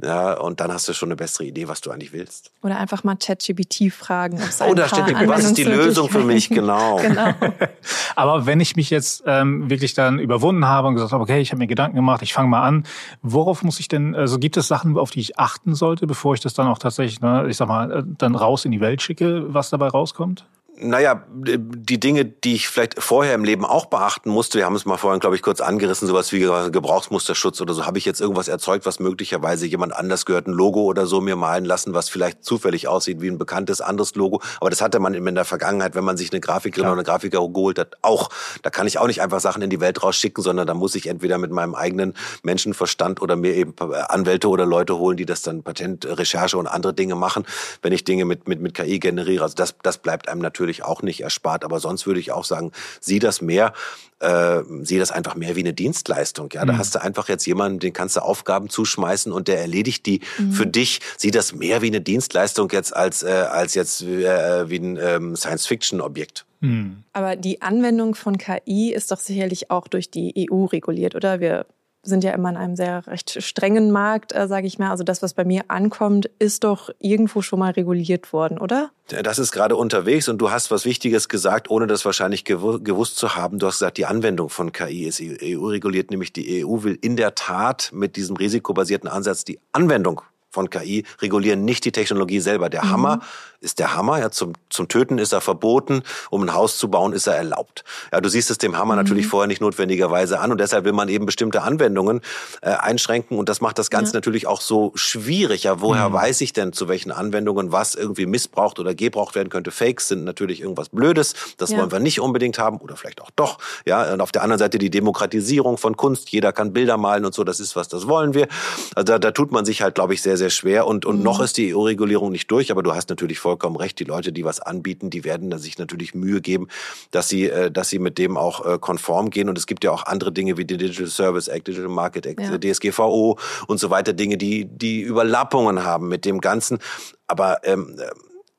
Ja, und dann hast du schon eine bessere Idee, was du eigentlich willst. Oder einfach mal ChatGPT fragen. Oh, da steht, was ist die Lösung für mich? Genau. genau. Aber wenn ich mich jetzt ähm, wirklich dann überwunden habe und gesagt habe, okay, ich habe mir Gedanken gemacht, ich fange mal an, worauf muss ich denn, also gibt es Sachen, auf die ich achten sollte, bevor ich das dann auch tatsächlich, ne, ich sag mal, äh, dann raus in die Welt schicke, was dabei rauskommt? Naja, die Dinge, die ich vielleicht vorher im Leben auch beachten musste, wir haben es mal vorhin, glaube ich, kurz angerissen, sowas wie Gebrauchsmusterschutz oder so, habe ich jetzt irgendwas erzeugt, was möglicherweise jemand anders gehört, ein Logo oder so mir malen lassen, was vielleicht zufällig aussieht wie ein bekanntes anderes Logo. Aber das hatte man in der Vergangenheit, wenn man sich eine Grafikerin Klar. oder eine Grafiker geholt hat, auch. Da kann ich auch nicht einfach Sachen in die Welt rausschicken, sondern da muss ich entweder mit meinem eigenen Menschenverstand oder mir eben Anwälte oder Leute holen, die das dann Patentrecherche und andere Dinge machen, wenn ich Dinge mit, mit, mit KI generiere. Also das, das bleibt einem natürlich natürlich auch nicht erspart. Aber sonst würde ich auch sagen, sieh das mehr, äh, sieh das einfach mehr wie eine Dienstleistung. Ja, mhm. da hast du einfach jetzt jemanden, den kannst du Aufgaben zuschmeißen und der erledigt die mhm. für dich. Sieh das mehr wie eine Dienstleistung jetzt als äh, als jetzt äh, wie ein ähm, Science-Fiction-Objekt. Mhm. Aber die Anwendung von KI ist doch sicherlich auch durch die EU reguliert, oder? Wir sind ja immer in einem sehr recht strengen Markt, äh, sage ich mal. Also das, was bei mir ankommt, ist doch irgendwo schon mal reguliert worden, oder? Das ist gerade unterwegs und du hast was Wichtiges gesagt, ohne das wahrscheinlich gewusst zu haben. Du hast gesagt, die Anwendung von KI ist EU-reguliert, nämlich die EU will in der Tat mit diesem risikobasierten Ansatz die Anwendung von KI regulieren nicht die Technologie selber. Der mhm. Hammer ist der Hammer. Ja, zum, zum Töten ist er verboten, um ein Haus zu bauen, ist er erlaubt. Ja, du siehst es dem Hammer mhm. natürlich vorher nicht notwendigerweise an und deshalb will man eben bestimmte Anwendungen äh, einschränken und das macht das Ganze ja. natürlich auch so schwierig. Ja, woher mhm. weiß ich denn, zu welchen Anwendungen was irgendwie missbraucht oder gebraucht werden könnte? Fakes sind natürlich irgendwas Blödes, das ja. wollen wir nicht unbedingt haben oder vielleicht auch doch. Ja, und auf der anderen Seite die Demokratisierung von Kunst. Jeder kann Bilder malen und so, das ist was, das wollen wir. Also da, da tut man sich halt, glaube ich, sehr, sehr schwer und, und mhm. noch ist die EU-Regulierung nicht durch, aber du hast natürlich vollkommen recht. Die Leute, die was anbieten, die werden sich natürlich Mühe geben, dass sie, äh, dass sie mit dem auch äh, konform gehen. Und es gibt ja auch andere Dinge wie die Digital Service Act, Digital Market Act, ja. DSGVO und so weiter, Dinge, die, die Überlappungen haben mit dem Ganzen. Aber ähm,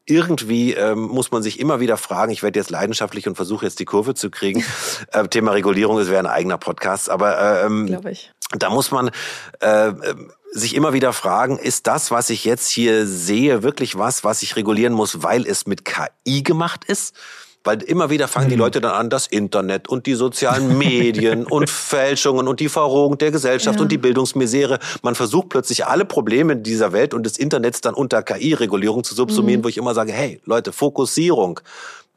irgendwie ähm, muss man sich immer wieder fragen, ich werde jetzt leidenschaftlich und versuche jetzt die Kurve zu kriegen. äh, Thema Regulierung, es wäre ein eigener Podcast, aber äh, ähm, da muss man äh, sich immer wieder fragen, ist das, was ich jetzt hier sehe, wirklich was, was ich regulieren muss, weil es mit KI gemacht ist? Weil immer wieder fangen die mhm. Leute dann an, das Internet und die sozialen Medien und Fälschungen und die Verrohung der Gesellschaft ja. und die Bildungsmisere. Man versucht plötzlich alle Probleme dieser Welt und des Internets dann unter KI-Regulierung zu subsumieren, mhm. wo ich immer sage, hey Leute, Fokussierung.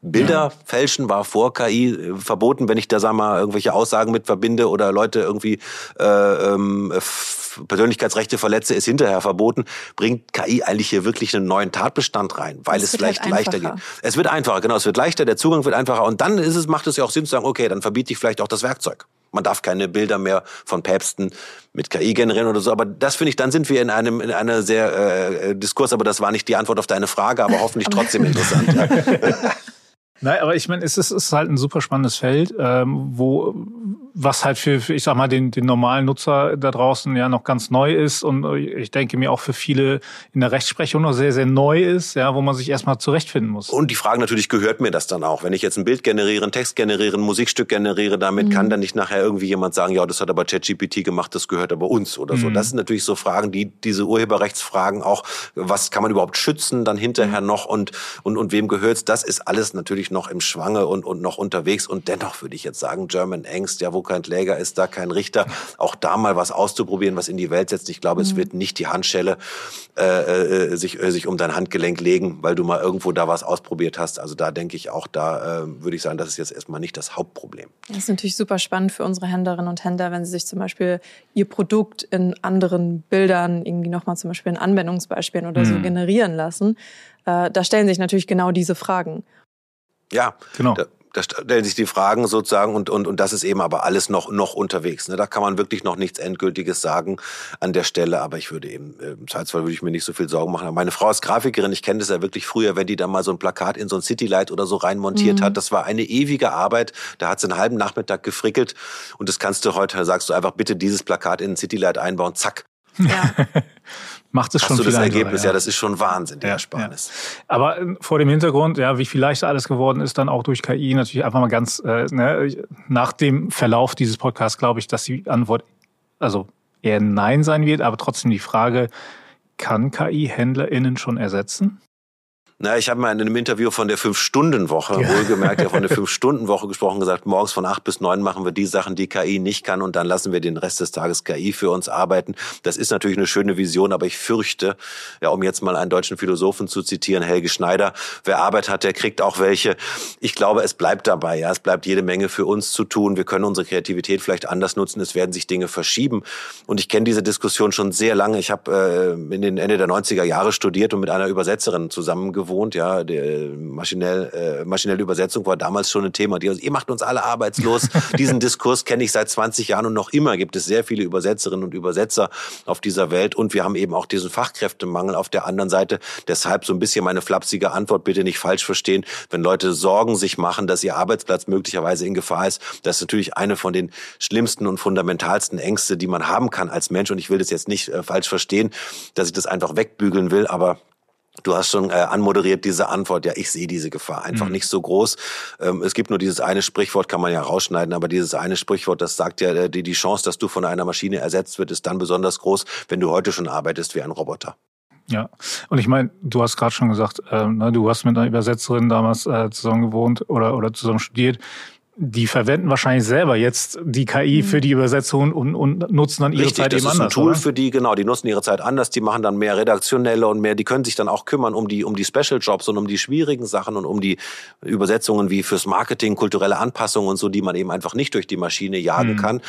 Bilder ja. fälschen war vor KI äh, verboten, wenn ich da sag mal irgendwelche Aussagen mit verbinde oder Leute irgendwie äh, ähm, Persönlichkeitsrechte verletze, ist hinterher verboten, bringt KI eigentlich hier wirklich einen neuen Tatbestand rein, weil es, es vielleicht halt leichter geht. Es wird einfacher, genau, es wird leichter, der Zugang wird einfacher und dann ist es, macht es ja auch Sinn zu sagen, okay, dann verbiete ich vielleicht auch das Werkzeug. Man darf keine Bilder mehr von Päpsten mit KI generieren oder so. Aber das finde ich, dann sind wir in einem in einer sehr äh, Diskurs. Aber das war nicht die Antwort auf deine Frage, aber hoffentlich trotzdem interessant. Nein, aber ich meine, es ist, es ist halt ein super spannendes Feld, ähm, wo was halt für, für, ich sag mal, den, den normalen Nutzer da draußen ja noch ganz neu ist und ich denke mir auch für viele in der Rechtsprechung noch sehr, sehr neu ist, ja, wo man sich erstmal zurechtfinden muss. Und die Frage natürlich, gehört mir das dann auch? Wenn ich jetzt ein Bild generiere, ein Text generiere, ein Musikstück generiere, damit mhm. kann dann nicht nachher irgendwie jemand sagen, ja, das hat aber ChatGPT gemacht, das gehört aber uns oder so. Mhm. Das sind natürlich so Fragen, die diese Urheberrechtsfragen auch, was kann man überhaupt schützen dann hinterher mhm. noch und, und, und wem gehört's? Das ist alles natürlich noch im Schwange und, und noch unterwegs und dennoch würde ich jetzt sagen, German Angst, ja, wo kein Kläger, ist da kein Richter. Auch da mal was auszuprobieren, was in die Welt setzt. Ich glaube, mhm. es wird nicht die Handschelle äh, äh, sich, äh, sich um dein Handgelenk legen, weil du mal irgendwo da was ausprobiert hast. Also da denke ich auch, da äh, würde ich sagen, das ist jetzt erstmal nicht das Hauptproblem. Das ist natürlich super spannend für unsere Händlerinnen und Händler, wenn sie sich zum Beispiel ihr Produkt in anderen Bildern irgendwie nochmal zum Beispiel in Anwendungsbeispielen oder mhm. so generieren lassen. Äh, da stellen sich natürlich genau diese Fragen. Ja, genau. Da, da stellen sich die Fragen sozusagen und, und, und das ist eben aber alles noch, noch unterwegs. Ne? Da kann man wirklich noch nichts Endgültiges sagen an der Stelle, aber ich würde eben, äh, im Zweifelsfall würde ich mir nicht so viel Sorgen machen. Meine Frau ist Grafikerin, ich kenne das ja wirklich früher, wenn die da mal so ein Plakat in so ein Citylight oder so reinmontiert mhm. hat. Das war eine ewige Arbeit, da hat sie einen halben Nachmittag gefrickelt und das kannst du heute, sagst du einfach bitte dieses Plakat in ein Citylight einbauen, zack. Ja. macht es Hast schon du viel das Ergebnis, ja. ja. das ist schon Wahnsinn, der ja, Ersparnis. Ja. Aber äh, vor dem Hintergrund, ja, wie viel leichter alles geworden ist, dann auch durch KI, natürlich einfach mal ganz, äh, ne, nach dem Verlauf dieses Podcasts glaube ich, dass die Antwort, also eher Nein sein wird, aber trotzdem die Frage, kann KI HändlerInnen schon ersetzen? Na, ich habe mal in einem Interview von der Fünf-Stunden-Woche, ja. wohlgemerkt, ja von der Fünf-Stunden-Woche gesprochen, gesagt, morgens von acht bis neun machen wir die Sachen, die KI nicht kann und dann lassen wir den Rest des Tages KI für uns arbeiten. Das ist natürlich eine schöne Vision, aber ich fürchte, ja, um jetzt mal einen deutschen Philosophen zu zitieren, Helge Schneider, wer Arbeit hat, der kriegt auch welche. Ich glaube, es bleibt dabei, ja, es bleibt jede Menge für uns zu tun. Wir können unsere Kreativität vielleicht anders nutzen, es werden sich Dinge verschieben. Und ich kenne diese Diskussion schon sehr lange. Ich habe äh, in den Ende der 90er Jahre studiert und mit einer Übersetzerin zusammen gewohnt. Ja, die äh, maschinell, äh, maschinelle Übersetzung war damals schon ein Thema. Die, ihr macht uns alle arbeitslos. Diesen Diskurs kenne ich seit 20 Jahren und noch immer gibt es sehr viele Übersetzerinnen und Übersetzer auf dieser Welt. Und wir haben eben auch diesen Fachkräftemangel auf der anderen Seite. Deshalb so ein bisschen meine flapsige Antwort, bitte nicht falsch verstehen. Wenn Leute Sorgen sich machen, dass ihr Arbeitsplatz möglicherweise in Gefahr ist, das ist natürlich eine von den schlimmsten und fundamentalsten Ängste, die man haben kann als Mensch. Und ich will das jetzt nicht äh, falsch verstehen, dass ich das einfach wegbügeln will, aber Du hast schon äh, anmoderiert diese Antwort, ja, ich sehe diese Gefahr einfach mhm. nicht so groß. Ähm, es gibt nur dieses eine Sprichwort, kann man ja rausschneiden, aber dieses eine Sprichwort, das sagt ja, äh, die, die Chance, dass du von einer Maschine ersetzt wird, ist dann besonders groß, wenn du heute schon arbeitest wie ein Roboter. Ja, und ich meine, du hast gerade schon gesagt, äh, ne, du hast mit einer Übersetzerin damals äh, zusammen gewohnt oder, oder zusammen studiert die verwenden wahrscheinlich selber jetzt die KI mhm. für die Übersetzung und, und nutzen dann ihre Richtig, Zeit eben anders. Das ist ein Tool oder? für die, genau, die nutzen ihre Zeit anders, die machen dann mehr redaktionelle und mehr, die können sich dann auch kümmern um die, um die Special Jobs und um die schwierigen Sachen und um die Übersetzungen wie fürs Marketing, kulturelle Anpassungen und so, die man eben einfach nicht durch die Maschine jagen mhm. kann.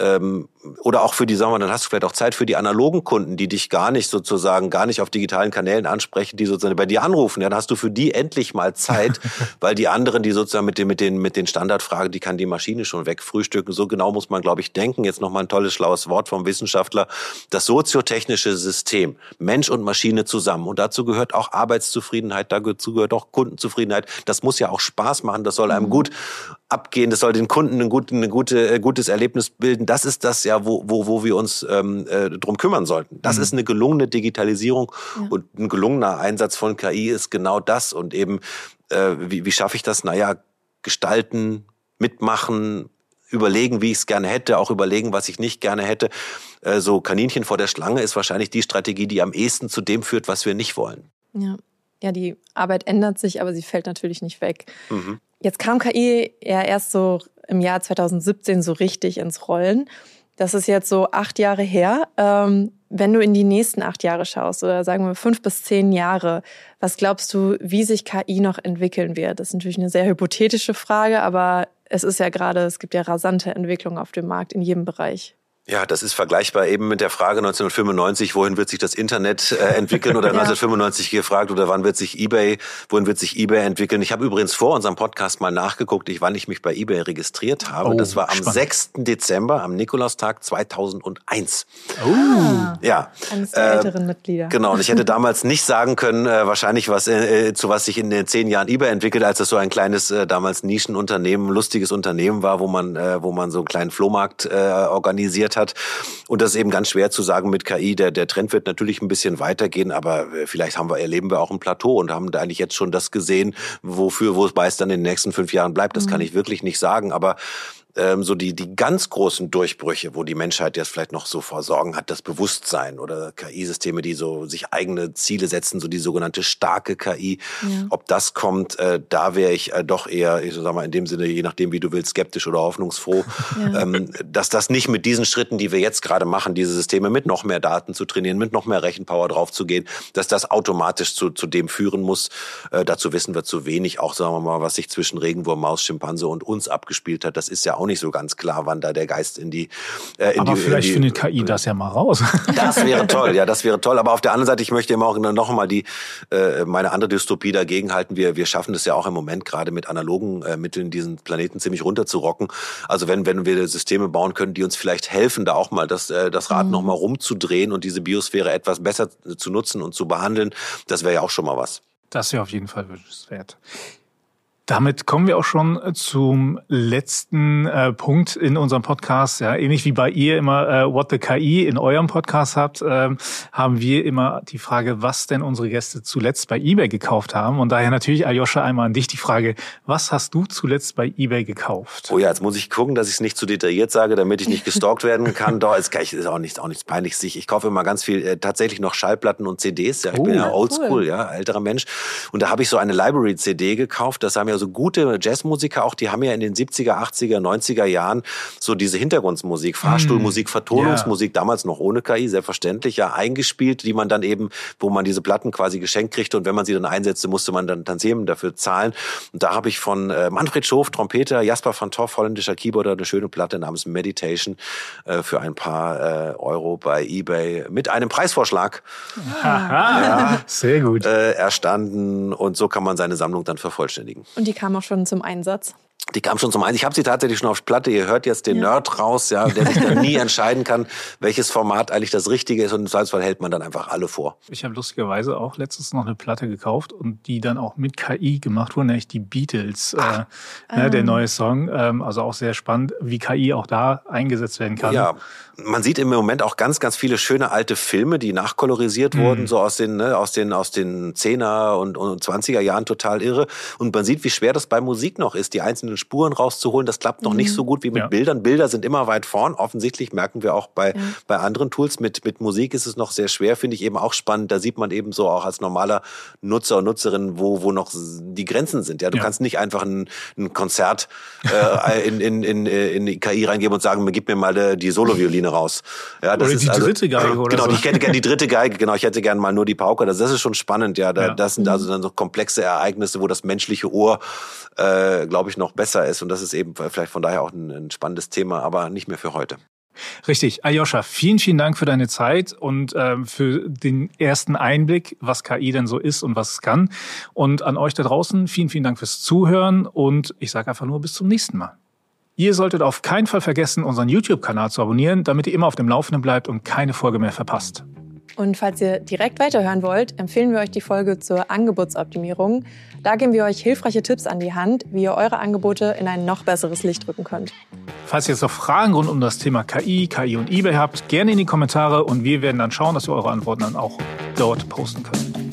Ähm, oder auch für die, sagen wir, dann hast du vielleicht auch Zeit für die analogen Kunden, die dich gar nicht sozusagen, gar nicht auf digitalen Kanälen ansprechen, die sozusagen bei dir anrufen. Dann hast du für die endlich mal Zeit, weil die anderen, die sozusagen mit den, mit den, mit den Standard Standardfrage, die kann die Maschine schon wegfrühstücken. So genau muss man, glaube ich, denken. Jetzt nochmal ein tolles, schlaues Wort vom Wissenschaftler. Das soziotechnische System, Mensch und Maschine zusammen. Und dazu gehört auch Arbeitszufriedenheit, dazu gehört auch Kundenzufriedenheit. Das muss ja auch Spaß machen, das soll einem mhm. gut abgehen, das soll den Kunden ein, gut, ein gute, äh, gutes Erlebnis bilden. Das ist das ja, wo, wo, wo wir uns ähm, äh, drum kümmern sollten. Das mhm. ist eine gelungene Digitalisierung ja. und ein gelungener Einsatz von KI ist genau das. Und eben, äh, wie, wie schaffe ich das? Naja, gestalten, mitmachen, überlegen, wie ich es gerne hätte, auch überlegen, was ich nicht gerne hätte. Äh, so Kaninchen vor der Schlange ist wahrscheinlich die Strategie, die am ehesten zu dem führt, was wir nicht wollen. Ja. Ja, die Arbeit ändert sich, aber sie fällt natürlich nicht weg. Mhm. Jetzt kam KI ja erst so im Jahr 2017 so richtig ins Rollen. Das ist jetzt so acht Jahre her. Ähm, wenn du in die nächsten acht Jahre schaust oder sagen wir fünf bis zehn Jahre, was glaubst du, wie sich KI noch entwickeln wird? Das ist natürlich eine sehr hypothetische Frage, aber es ist ja gerade, es gibt ja rasante Entwicklungen auf dem Markt in jedem Bereich. Ja, das ist vergleichbar eben mit der Frage 1995, wohin wird sich das Internet äh, entwickeln oder ja. 1995 gefragt oder wann wird sich eBay, wohin wird sich eBay entwickeln. Ich habe übrigens vor unserem Podcast mal nachgeguckt, ich, wann ich mich bei eBay registriert habe. Oh, das war am spannend. 6. Dezember, am Nikolaustag 2001. Oh. Ja. Eines der äh, älteren Mitglieder. Genau, und ich hätte damals nicht sagen können, äh, wahrscheinlich was, äh, zu was sich in den zehn Jahren eBay entwickelt, als es so ein kleines, äh, damals Nischenunternehmen, lustiges Unternehmen war, wo man, äh, wo man so einen kleinen Flohmarkt äh, hat. Und das ist eben ganz schwer zu sagen mit KI. Der, der Trend wird natürlich ein bisschen weitergehen, aber äh, vielleicht haben wir, erleben wir auch ein Plateau und haben da eigentlich jetzt schon das gesehen, wofür, wo es meist dann in den nächsten fünf Jahren bleibt. Das mhm. kann ich wirklich nicht sagen. Aber ähm, so die, die ganz großen Durchbrüche, wo die Menschheit jetzt vielleicht noch so vor Sorgen hat, das Bewusstsein oder KI-Systeme, die so sich eigene Ziele setzen, so die sogenannte starke KI. Ja. Ob das kommt, äh, da wäre ich äh, doch eher, ich sag mal, in dem Sinne, je nachdem, wie du willst, skeptisch oder hoffnungsfroh, ja. ähm, dass das nicht mit diesen Schritten, die wir jetzt gerade machen, diese Systeme mit noch mehr Daten zu trainieren, mit noch mehr Rechenpower drauf zu gehen, dass das automatisch zu, zu dem führen muss. Äh, dazu wissen wir zu wenig, auch sagen wir mal, was sich zwischen Regenwurm, Maus, Schimpanse und uns abgespielt hat. Das ist ja auch nicht so ganz klar, wann da der Geist in die äh, in Aber die, vielleicht in die, findet KI das ja mal raus. Das wäre toll, ja, das wäre toll. Aber auf der anderen Seite, ich möchte immer auch noch mal die äh, meine andere Dystopie dagegen halten. Wir wir schaffen es ja auch im Moment gerade mit analogen äh, Mitteln diesen Planeten ziemlich runterzurocken. Also wenn wenn wir Systeme bauen können, die uns vielleicht helfen, da auch mal das äh, das Rad mhm. noch mal rumzudrehen und diese Biosphäre etwas besser zu nutzen und zu behandeln, das wäre ja auch schon mal was. Das wäre auf jeden Fall wünschenswert. Damit kommen wir auch schon äh, zum letzten äh, Punkt in unserem Podcast. Ja, ähnlich wie bei ihr immer äh, What the KI in eurem Podcast habt, ähm, haben wir immer die Frage, was denn unsere Gäste zuletzt bei eBay gekauft haben. Und daher natürlich, Aljoscha, einmal an dich die Frage, was hast du zuletzt bei eBay gekauft? Oh ja, jetzt muss ich gucken, dass ich es nicht zu detailliert sage, damit ich nicht gestalkt werden kann. Doch, ist, ist auch nichts, auch nichts peinliches. Ich kaufe immer ganz viel, äh, tatsächlich noch Schallplatten und CDs. Ja, ich oh, bin ja oldschool, cool. ja, älterer Mensch. Und da habe ich so eine Library-CD gekauft. Das haben ja so gute Jazzmusiker auch, die haben ja in den 70er, 80er, 90er Jahren so diese Hintergrundmusik, Fahrstuhlmusik, hm. Vertonungsmusik, yeah. damals noch ohne KI, selbstverständlich, ja, eingespielt, die man dann eben, wo man diese Platten quasi geschenkt kriegte und wenn man sie dann einsetzte, musste man dann Tantiemen dafür zahlen. Und da habe ich von äh, Manfred Schof, Trompeter, Jasper van Toff, holländischer Keyboarder, eine schöne Platte namens Meditation äh, für ein paar äh, Euro bei eBay mit einem Preisvorschlag. Aha, ja, sehr gut. Äh, erstanden und so kann man seine Sammlung dann vervollständigen. Und die kam auch schon zum Einsatz? Die kam schon zum Einsatz. Ich habe sie tatsächlich schon auf Platte. Ihr hört jetzt den ja. Nerd raus, ja, der sich dann nie entscheiden kann, welches Format eigentlich das Richtige ist. Und im Zweifelsfall hält man dann einfach alle vor. Ich habe lustigerweise auch letztens noch eine Platte gekauft und die dann auch mit KI gemacht wurde, nämlich die Beatles, äh, ne, der neue Song. Ähm, also auch sehr spannend, wie KI auch da eingesetzt werden kann. Ja, man sieht im Moment auch ganz, ganz viele schöne alte Filme, die nachkolorisiert mhm. wurden, so aus den, ne, aus den, aus den 10er und, und 20er Jahren total irre. Und man sieht, wie schwer das bei Musik noch ist, die einzelnen Spuren rauszuholen. Das klappt noch mhm. nicht so gut wie mit ja. Bildern. Bilder sind immer weit vorn. Offensichtlich merken wir auch bei, ja. bei anderen Tools. Mit, mit Musik ist es noch sehr schwer, finde ich eben auch spannend. Da sieht man eben so auch als normaler Nutzer und Nutzerin, wo, wo noch die Grenzen sind. Ja, du ja. kannst nicht einfach ein, ein Konzert äh, in, in, in, in die KI reingeben und sagen, gib mir mal die Solo-Violine Schiene raus. Ja, das oder ist die also, dritte Geige oder Genau, so. ich hätte gerne die dritte Geige, genau, ich hätte gerne mal nur die Pauke. Das, das ist schon spannend, ja. Da, ja. Das sind also dann so komplexe Ereignisse, wo das menschliche Ohr, äh, glaube ich, noch besser ist. Und das ist eben vielleicht von daher auch ein, ein spannendes Thema, aber nicht mehr für heute. Richtig. Ayosha, vielen, vielen Dank für deine Zeit und ähm, für den ersten Einblick, was KI denn so ist und was es kann. Und an euch da draußen, vielen, vielen Dank fürs Zuhören und ich sage einfach nur bis zum nächsten Mal. Ihr solltet auf keinen Fall vergessen, unseren YouTube-Kanal zu abonnieren, damit ihr immer auf dem Laufenden bleibt und keine Folge mehr verpasst. Und falls ihr direkt weiterhören wollt, empfehlen wir euch die Folge zur Angebotsoptimierung. Da geben wir euch hilfreiche Tipps an die Hand, wie ihr eure Angebote in ein noch besseres Licht rücken könnt. Falls ihr jetzt noch Fragen rund um das Thema KI, KI und eBay habt, gerne in die Kommentare und wir werden dann schauen, dass wir eure Antworten dann auch dort posten können.